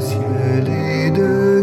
ciel et de